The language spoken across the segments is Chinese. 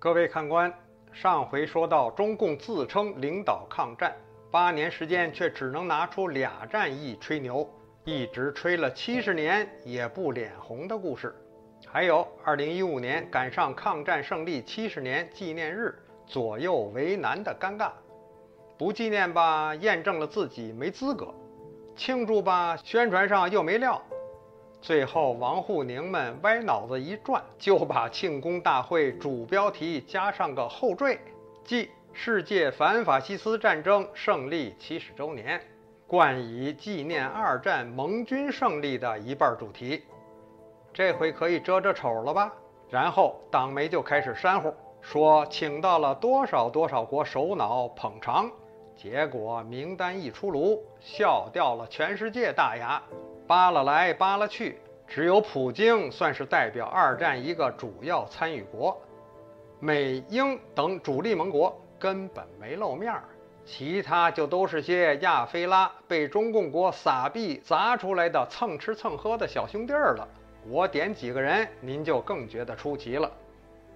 各位看官，上回说到中共自称领导抗战，八年时间却只能拿出俩战役吹牛，一直吹了七十年也不脸红的故事。还有二零一五年赶上抗战胜利七十年纪念日，左右为难的尴尬。不纪念吧，验证了自己没资格；庆祝吧，宣传上又没料。最后，王沪宁们歪脑子一转，就把庆功大会主标题加上个后缀，即“世界反法西斯战争胜利七十周年”，冠以纪念二战盟军胜利的一半主题。这回可以遮遮丑了吧？然后党媒就开始煽乎，说请到了多少多少国首脑捧场，结果名单一出炉，笑掉了全世界大牙。扒拉来扒拉去，只有普京算是代表二战一个主要参与国，美英等主力盟国根本没露面儿，其他就都是些亚非拉被中共国撒币砸出来的蹭吃蹭喝的小兄弟儿了。我点几个人，您就更觉得出奇了。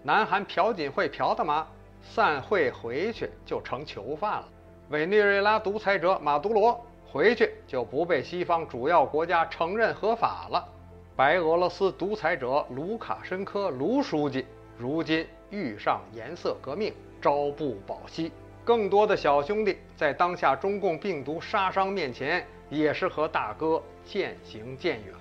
南韩朴槿惠朴大妈散会回去就成囚犯了，委内瑞拉独裁者马杜罗。回去就不被西方主要国家承认合法了。白俄罗斯独裁者卢卡申科卢书记如今遇上颜色革命，朝不保夕。更多的小兄弟在当下中共病毒杀伤面前，也是和大哥渐行渐远。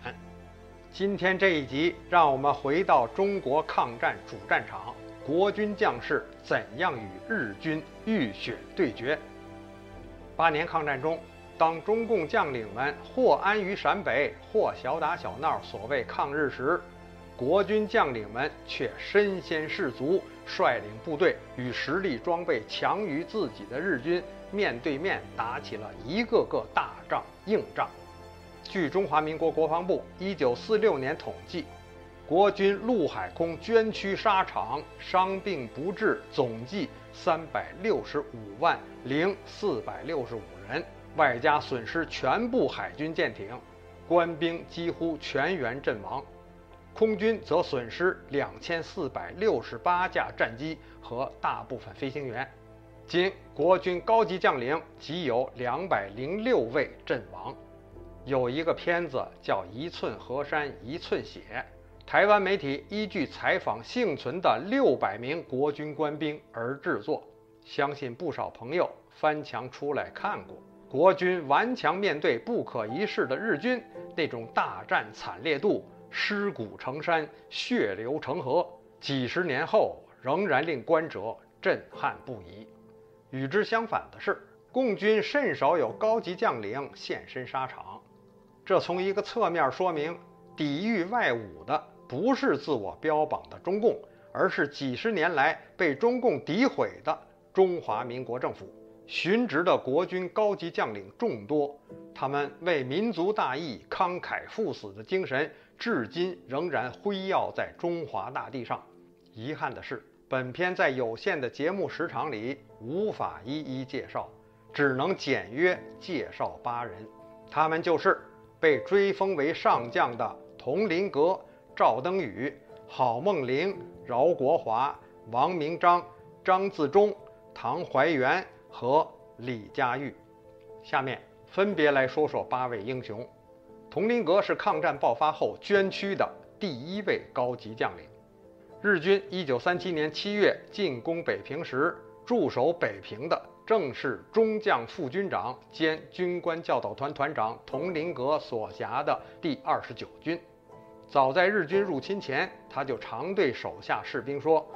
今天这一集，让我们回到中国抗战主战场，国军将士怎样与日军浴血对决？八年抗战中。当中共将领们或安于陕北，或小打小闹，所谓抗日时，国军将领们却身先士卒，率领部队与实力装备强于自己的日军面对面打起了一个个大仗硬仗。据中华民国国防部1946年统计，国军陆海空捐躯沙场伤病不治总计365万零465人。外加损失全部海军舰艇，官兵几乎全员阵亡，空军则损失两千四百六十八架战机和大部分飞行员，仅国军高级将领即有两百零六位阵亡。有一个片子叫《一寸河山一寸血》，台湾媒体依据采访幸存的六百名国军官兵而制作，相信不少朋友翻墙出来看过。国军顽强面对不可一世的日军，那种大战惨烈度，尸骨成山，血流成河，几十年后仍然令观者震撼不已。与之相反的是，共军甚少有高级将领现身沙场，这从一个侧面说明，抵御外侮的不是自我标榜的中共，而是几十年来被中共诋毁的中华民国政府。殉职的国军高级将领众多，他们为民族大义慷慨赴死的精神，至今仍然辉耀在中华大地上。遗憾的是，本片在有限的节目时长里无法一一介绍，只能简约介绍八人。他们就是被追封为上将的佟麟阁、赵登禹、郝梦龄、饶国华、王明章、张自忠、唐怀元。和李佳玉，下面分别来说说八位英雄。佟麟阁是抗战爆发后捐躯的第一位高级将领。日军1937年7月进攻北平时，驻守北平的正是中将副军长兼军官教导团团长佟麟阁所辖的第二十九军。早在日军入侵前，他就常对手下士兵说：“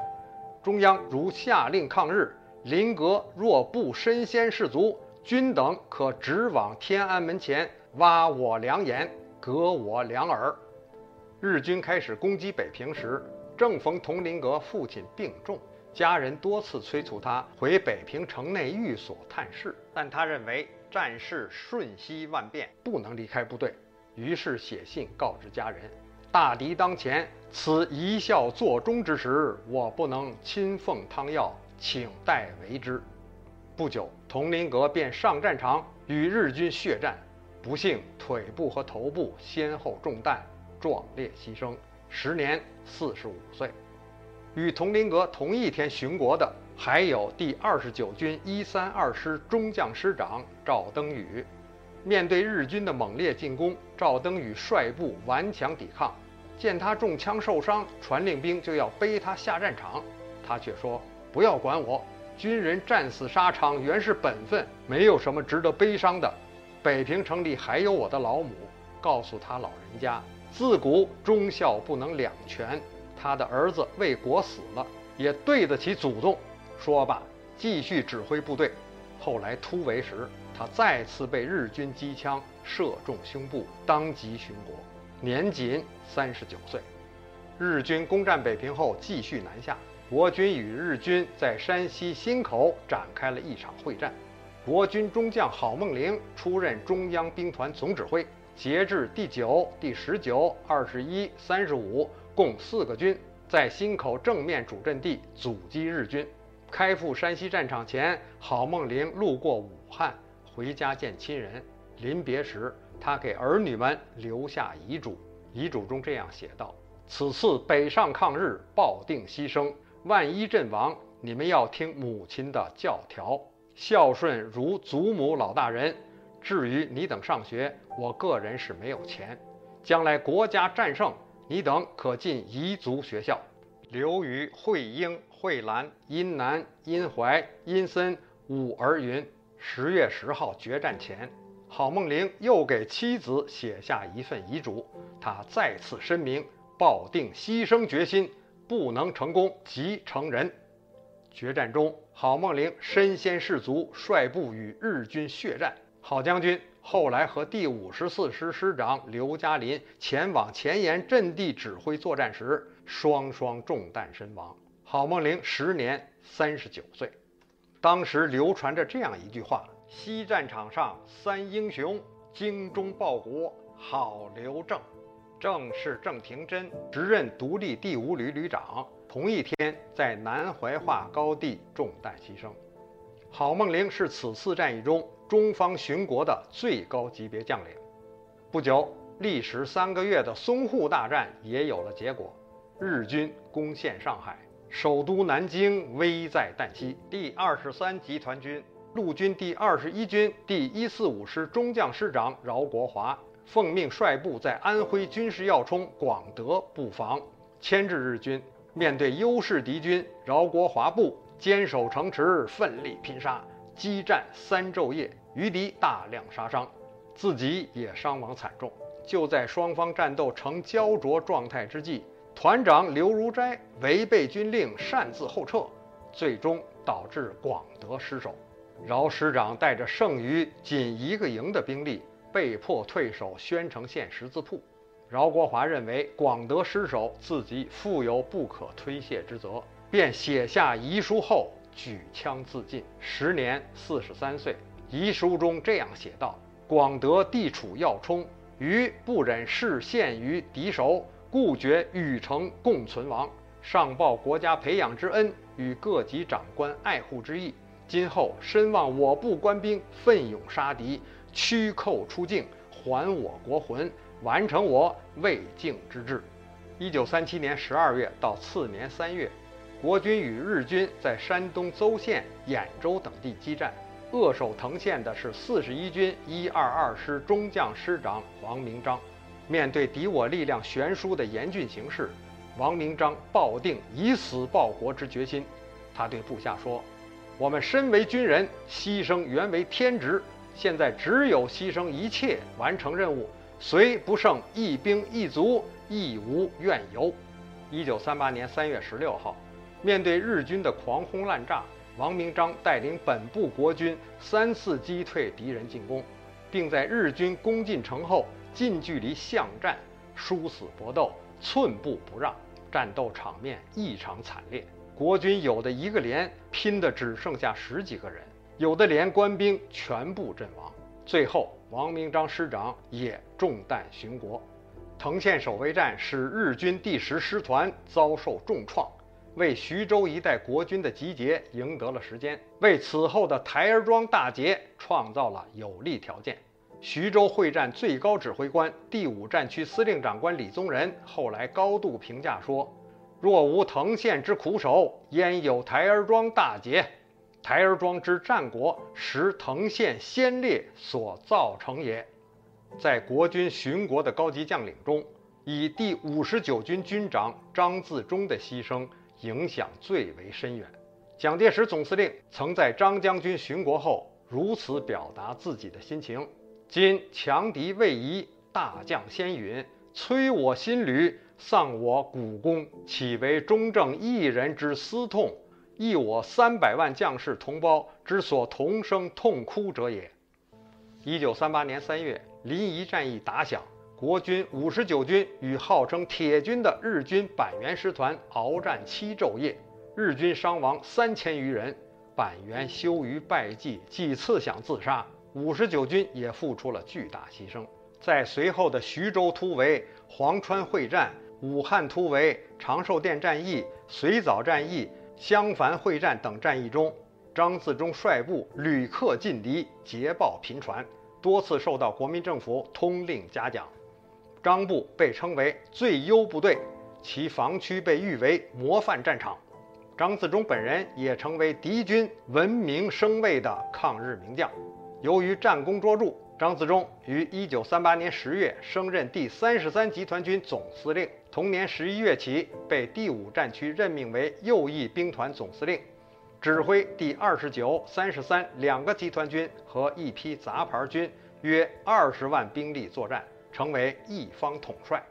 中央如下令抗日。”林格若不身先士卒，君等可直往天安门前挖我两眼，割我两耳。日军开始攻击北平时，正逢佟麟阁父亲病重，家人多次催促他回北平城内寓所探视，但他认为战事瞬息万变，不能离开部队，于是写信告知家人：大敌当前，此一笑作终之时，我不能亲奉汤药。请代为之。不久，佟麟阁便上战场与日军血战，不幸腿部和头部先后中弹，壮烈牺牲，时年四十五岁。与佟麟阁同一天巡国的还有第二十九军一三二师中将师长赵登禹。面对日军的猛烈进攻，赵登禹率部顽强抵抗。见他中枪受伤，传令兵就要背他下战场，他却说：“不要管我，军人战死沙场原是本分，没有什么值得悲伤的。北平城里还有我的老母，告诉他老人家，自古忠孝不能两全。他的儿子为国死了，也对得起祖宗。”说罢，继续指挥部队。后来突围时，他再次被日军机枪射中胸部，当即殉国，年仅三十九岁。日军攻占北平后，继续南下。国军与日军在山西忻口展开了一场会战。国军中将郝梦龄出任中央兵团总指挥。截至第九、第十九、二十一、三十五共四个军，在忻口正面主阵地阻击日军。开赴山西战场前，郝梦龄路过武汉。回家见亲人，临别时，他给儿女们留下遗嘱。遗嘱中这样写道：“此次北上抗日，抱定牺牲。万一阵亡，你们要听母亲的教条，孝顺如祖母老大人。至于你等上学，我个人是没有钱。将来国家战胜，你等可进彝族学校。”刘于惠英、惠兰、殷南、殷怀、殷森五儿云。十月十号决战前，郝梦龄又给妻子写下一份遗嘱。他再次申明，抱定牺牲决心，不能成功即成仁。决战中，郝梦龄身先士卒，率部与日军血战。郝将军后来和第五十四师师长刘嘉林前往前沿阵地指挥作战时，双双中弹身亡。郝梦龄时年三十九岁。当时流传着这样一句话：“西战场上三英雄，精忠报国，好刘正。”正是郑廷珍时任独立第五旅旅长，同一天在南怀化高地中弹牺牲。郝梦龄是此次战役中中方巡国的最高级别将领。不久，历时三个月的淞沪大战也有了结果，日军攻陷上海。首都南京危在旦夕。第二十三集团军陆军第二十一军第一四五师中将师长饶国华奉命率部在安徽军事要冲广德布防，牵制日军。面对优势敌军，饶国华部坚守城池，奋力拼杀，激战三昼夜，余敌大量杀伤，自己也伤亡惨重。就在双方战斗呈焦灼状态之际。团长刘如斋违背军令，擅自后撤，最终导致广德失守。饶师长带着剩余仅一个营的兵力，被迫退守宣城县十字铺。饶国华认为广德失守，自己负有不可推卸之责，便写下遗书后举枪自尽，时年四十三岁。遗书中这样写道：“广德地处要冲，余不忍视陷于敌手。”故决与城共存亡，上报国家培养之恩与各级长官爱护之意。今后深望我部官兵奋勇杀敌，驱寇出境，还我国魂，完成我未竟之志。一九三七年十二月到次年三月，国军与日军在山东邹县、兖州等地激战，扼守藤县的是四十一军一二二师中将师长王明章。面对敌我力量悬殊的严峻形势，王明章抱定以死报国之决心。他对部下说：“我们身为军人，牺牲原为天职，现在只有牺牲一切完成任务，虽不胜一兵一卒，亦无怨尤。”一九三八年三月十六号，面对日军的狂轰滥炸，王明章带领本部国军三次击退敌人进攻，并在日军攻进城后。近距离巷战，殊死搏斗，寸步不让，战斗场面异常惨烈。国军有的一个连拼的只剩下十几个人，有的连官兵全部阵亡。最后，王明章师长也中弹殉国。藤县守卫战使日军第十师团遭受重创，为徐州一带国军的集结赢得了时间，为此后的台儿庄大捷创造了有利条件。徐州会战最高指挥官、第五战区司令长官李宗仁后来高度评价说：“若无藤县之苦守，焉有台儿庄大捷？台儿庄之战国时藤县先烈所造成也。在国军巡国的高级将领中，以第五十九军军长张自忠的牺牲影响最为深远。蒋介石总司令曾在张将军巡国后如此表达自己的心情：“今强敌未移，大将先陨，摧我新旅，丧我股肱，岂为中正一人之私痛，亦我三百万将士同胞之所同声痛哭者也。”一九三八年三月，临沂战役打响。国军五十九军与号称铁军的日军板垣师团鏖战七昼夜，日军伤亡三千余人。板垣羞于败绩，几次想自杀。五十九军也付出了巨大牺牲。在随后的徐州突围、黄川会战、武汉突围、长寿店战役、随枣战役、襄樊会战等战役中，张自忠率部屡克劲敌，捷报频传，多次受到国民政府通令嘉奖。张部被称为最优部队，其防区被誉为模范战场。张自忠本人也成为敌军闻名声畏的抗日名将。由于战功卓著，张自忠于1938年10月升任第三十三集团军总司令。同年11月起，被第五战区任命为右翼兵团总司令，指挥第二十九、三十三两个集团军和一批杂牌军，约二十万兵力作战。成为一方统帅。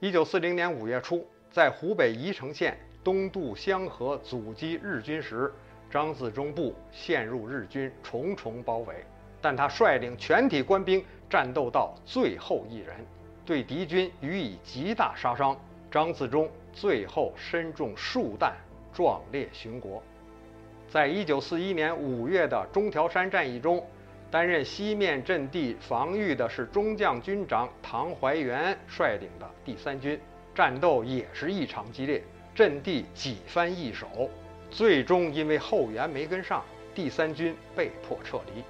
一九四零年五月初，在湖北宜城县东渡湘河阻击日军时，张自忠部陷入日军重重包围，但他率领全体官兵战斗到最后一人，对敌军予以极大杀伤。张自忠最后身中数弹，壮烈殉国。在一九四一年五月的中条山战役中。担任西面阵地防御的是中将军长唐怀元率领的第三军，战斗也是异常激烈，阵地几番易手，最终因为后援没跟上，第三军被迫撤离。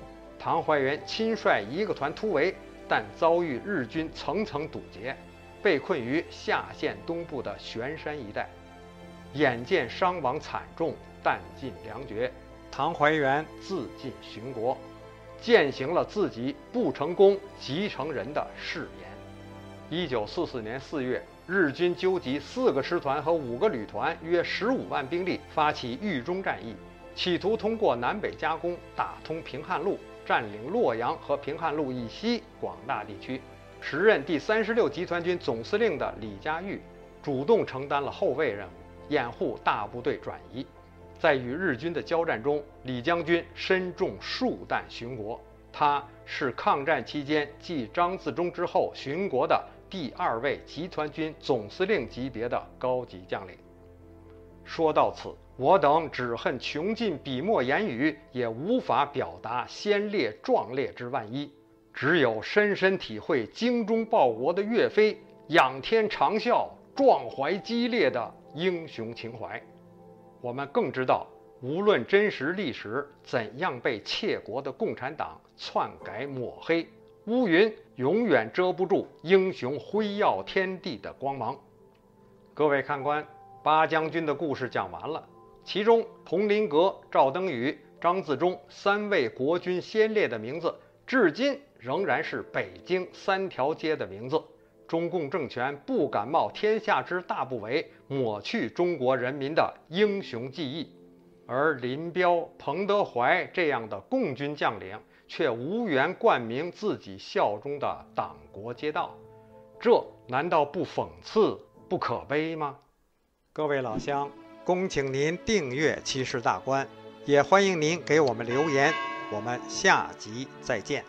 唐怀元亲率一个团突围，但遭遇日军层层堵截，被困于下线东部的悬山一带，眼见伤亡惨重，弹尽粮绝，唐怀元自尽殉国。践行了自己不成功即成仁的誓言。一九四四年四月，日军纠集四个师团和五个旅团，约十五万兵力，发起豫中战役，企图通过南北夹攻打通平汉路，占领洛阳和平汉路以西广大地区。时任第三十六集团军总司令的李家玉，主动承担了后卫任务，掩护大部队转移。在与日军的交战中，李将军身中数弹殉国。他是抗战期间继张自忠之后殉国的第二位集团军总司令级别的高级将领。说到此，我等只恨穷尽笔墨言语，也无法表达先烈壮烈之万一，只有深深体会精忠报国的岳飞仰天长啸、壮怀激烈的英雄情怀。我们更知道，无论真实历史怎样被窃国的共产党篡改抹黑，乌云永远遮不住英雄辉耀天地的光芒。各位看官，八将军的故事讲完了，其中佟麟阁、赵登禹、张自忠三位国军先烈的名字，至今仍然是北京三条街的名字。中共政权不敢冒天下之大不韪，抹去中国人民的英雄记忆，而林彪、彭德怀这样的共军将领却无缘冠名自己效忠的党国街道，这难道不讽刺、不可悲吗？各位老乡，恭请您订阅《七世大观》，也欢迎您给我们留言，我们下集再见。